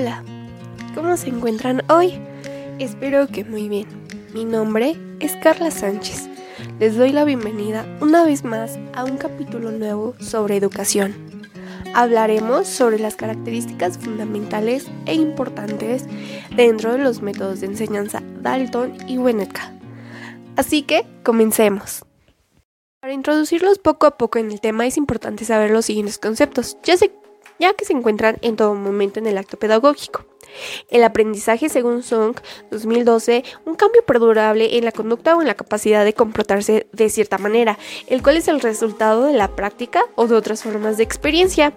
Hola, ¿cómo se encuentran hoy? Espero que muy bien. Mi nombre es Carla Sánchez. Les doy la bienvenida una vez más a un capítulo nuevo sobre educación. Hablaremos sobre las características fundamentales e importantes dentro de los métodos de enseñanza Dalton y Winnicott. Así que comencemos. Para introducirlos poco a poco en el tema es importante saber los siguientes conceptos, ya, ya que se encuentran en todo momento en el acto pedagógico. El aprendizaje, según Song 2012, un cambio perdurable en la conducta o en la capacidad de comportarse de cierta manera, el cual es el resultado de la práctica o de otras formas de experiencia.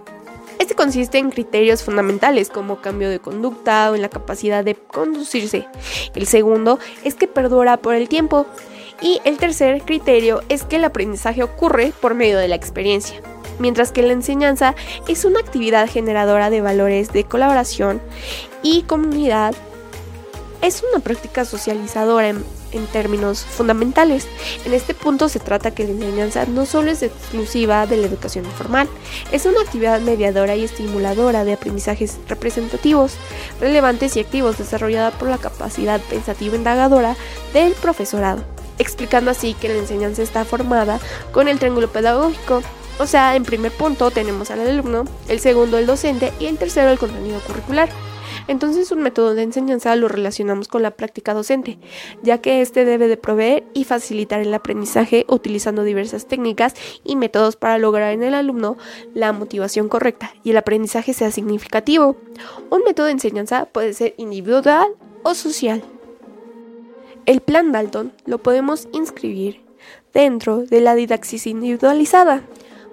Este consiste en criterios fundamentales como cambio de conducta o en la capacidad de conducirse. El segundo es que perdura por el tiempo. Y el tercer criterio es que el aprendizaje ocurre por medio de la experiencia, mientras que la enseñanza es una actividad generadora de valores de colaboración y comunidad. Es una práctica socializadora en, términos fundamentales. En este punto se trata que la enseñanza no solo es exclusiva de la educación informal, es una actividad mediadora y estimuladora de aprendizajes representativos, relevantes y activos desarrollada por la capacidad pensativa indagadora del profesorado explicando así que la enseñanza está formada con el triángulo pedagógico. O sea, en primer punto tenemos al alumno, el segundo el docente y el tercero el contenido curricular. Entonces un método de enseñanza lo relacionamos con la práctica docente, ya que éste debe de proveer y facilitar el aprendizaje utilizando diversas técnicas y métodos para lograr en el alumno la motivación correcta y el aprendizaje sea significativo. Un método de enseñanza puede ser individual o social. El plan Dalton lo podemos inscribir dentro de la didaxis individualizada.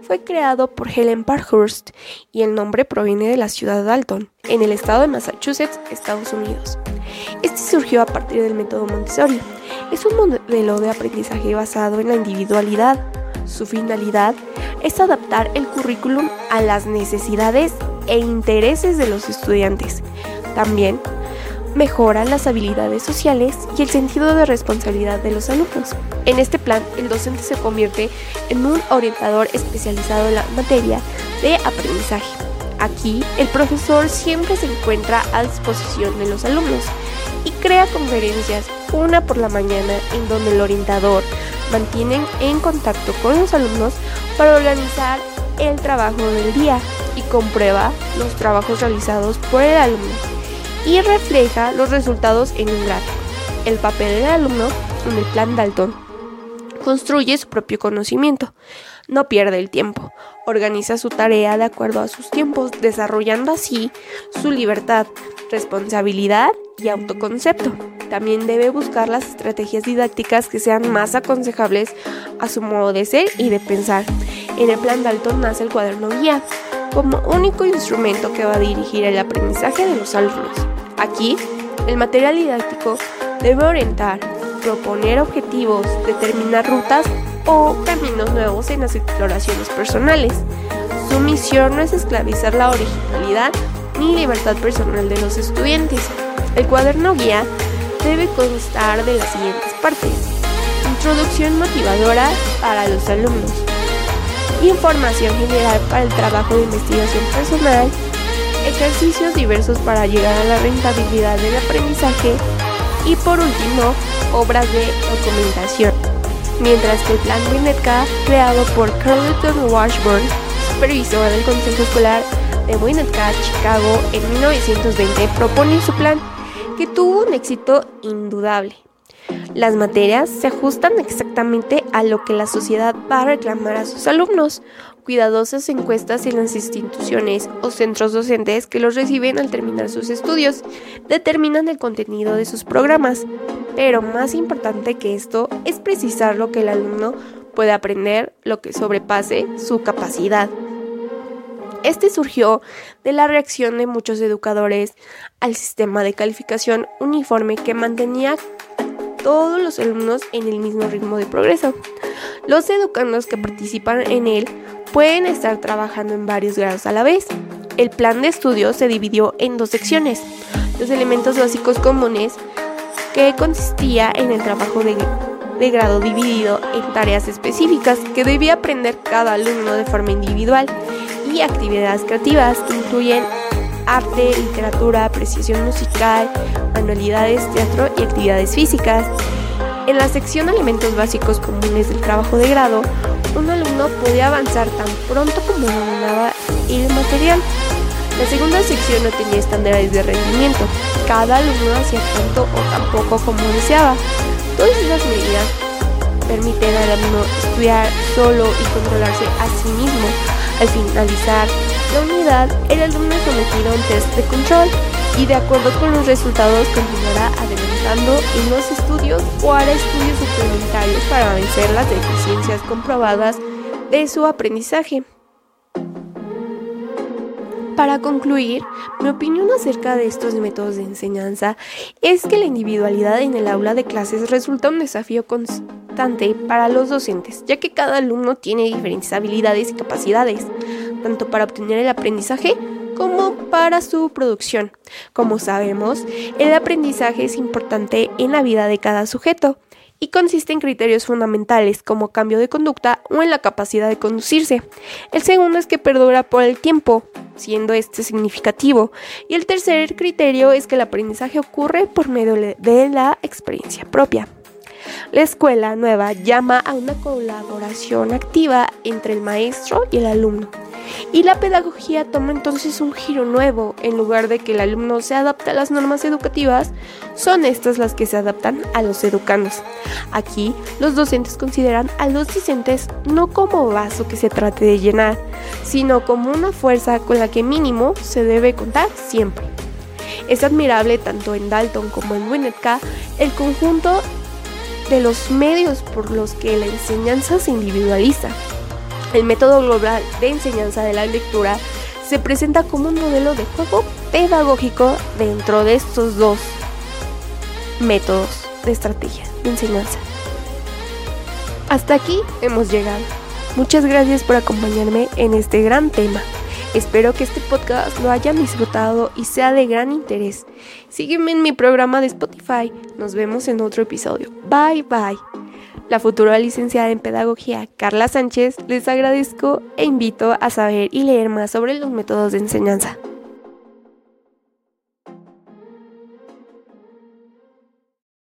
Fue creado por Helen Parkhurst y el nombre proviene de la ciudad de Dalton, en el estado de Massachusetts, Estados Unidos. Este surgió a partir del método Montessori. Es un modelo de aprendizaje basado en la individualidad. Su finalidad es adaptar el currículum a las necesidades e intereses de los estudiantes. También mejora las habilidades sociales y el sentido de responsabilidad de los alumnos. En este plan, el docente se convierte en un orientador especializado en la materia de aprendizaje. Aquí, el profesor siempre se encuentra a disposición de los alumnos y crea conferencias una por la mañana en donde el orientador mantiene en contacto con los alumnos para organizar el trabajo del día y comprueba los trabajos realizados por el alumno y refleja los resultados en un gráfico. El papel del alumno en el plan Dalton construye su propio conocimiento, no pierde el tiempo, organiza su tarea de acuerdo a sus tiempos, desarrollando así su libertad, responsabilidad y autoconcepto. También debe buscar las estrategias didácticas que sean más aconsejables a su modo de ser y de pensar. En el plan Dalton nace el cuaderno guía como único instrumento que va a dirigir el aprendizaje de los alumnos. Aquí, el material didáctico debe orientar, proponer objetivos, determinar rutas o caminos nuevos en las exploraciones personales. Su misión no es esclavizar la originalidad ni libertad personal de los estudiantes. El cuaderno guía debe constar de las siguientes partes. Introducción motivadora para los alumnos. Información general para el trabajo de investigación personal ejercicios diversos para llegar a la rentabilidad del aprendizaje y por último, obras de documentación. Mientras que el plan Winnetka, creado por Carleton Washburn, supervisor del Consejo Escolar de Winnetka, Chicago, en 1920, propone su plan que tuvo un éxito indudable. Las materias se ajustan exactamente a lo que la sociedad va a reclamar a sus alumnos, cuidadosas encuestas en las instituciones o centros docentes que los reciben al terminar sus estudios determinan el contenido de sus programas, pero más importante que esto es precisar lo que el alumno puede aprender, lo que sobrepase su capacidad. Este surgió de la reacción de muchos educadores al sistema de calificación uniforme que mantenía a todos los alumnos en el mismo ritmo de progreso. Los educandos que participan en él pueden estar trabajando en varios grados a la vez. El plan de estudio se dividió en dos secciones. Los elementos básicos comunes, que consistía en el trabajo de, grado dividido en tareas específicas que debía aprender cada alumno de forma individual, y actividades creativas que incluyen arte, literatura, apreciación musical, manualidades, teatro y actividades físicas. En la sección Alimentos básicos comunes del trabajo de grado, un alumno podía avanzar tan pronto como dominaba el material. La segunda sección no tenía estándares de rendimiento. Cada alumno hacía tanto o tan poco como deseaba. Todas esas medidas permiten al alumno estudiar solo y controlarse a sí mismo. Al finalizar la unidad, el alumno es sometido a un test de control y de acuerdo con los resultados continuará adelantando en los estudios o hará estudios suplementarios para vencer las deficiencias comprobadas de su aprendizaje. Para concluir, mi opinión acerca de estos métodos de enseñanza es que la individualidad en el aula de clases resulta un desafío constante para los docentes, ya que cada alumno tiene diferentes habilidades y capacidades, tanto para obtener el aprendizaje como para su producción. Como sabemos, el aprendizaje es importante en la vida de cada sujeto y consiste en criterios fundamentales como cambio de conducta o en la capacidad de conducirse. El segundo es que perdura por el tiempo, siendo este significativo. Y el tercer criterio es que el aprendizaje ocurre por medio de la experiencia propia. La escuela nueva llama a una colaboración activa entre el maestro y el alumno y la pedagogía toma entonces un giro nuevo. En lugar de que el alumno se adapte a las normas educativas, son estas las que se adaptan a los educandos. Aquí, los docentes consideran a los discentes no como vaso que se trate de llenar, sino como una fuerza con la que mínimo se debe contar siempre. Es admirable tanto en Dalton como en Winnetka el conjunto de los medios por los que la enseñanza se individualiza. El método global de enseñanza de la lectura se presenta como un modelo de juego pedagógico dentro de estos dos métodos de estrategia de enseñanza. Hasta aquí hemos llegado. Muchas gracias por acompañarme en este gran tema. Espero que este podcast lo hayan disfrutado y sea de gran interés. Sígueme en mi programa de Spotify. Nos vemos en otro episodio. Bye bye la futura licenciada en Pedagogía Carla Sánchez, les agradezco e invito a saber y leer más sobre los métodos de enseñanza.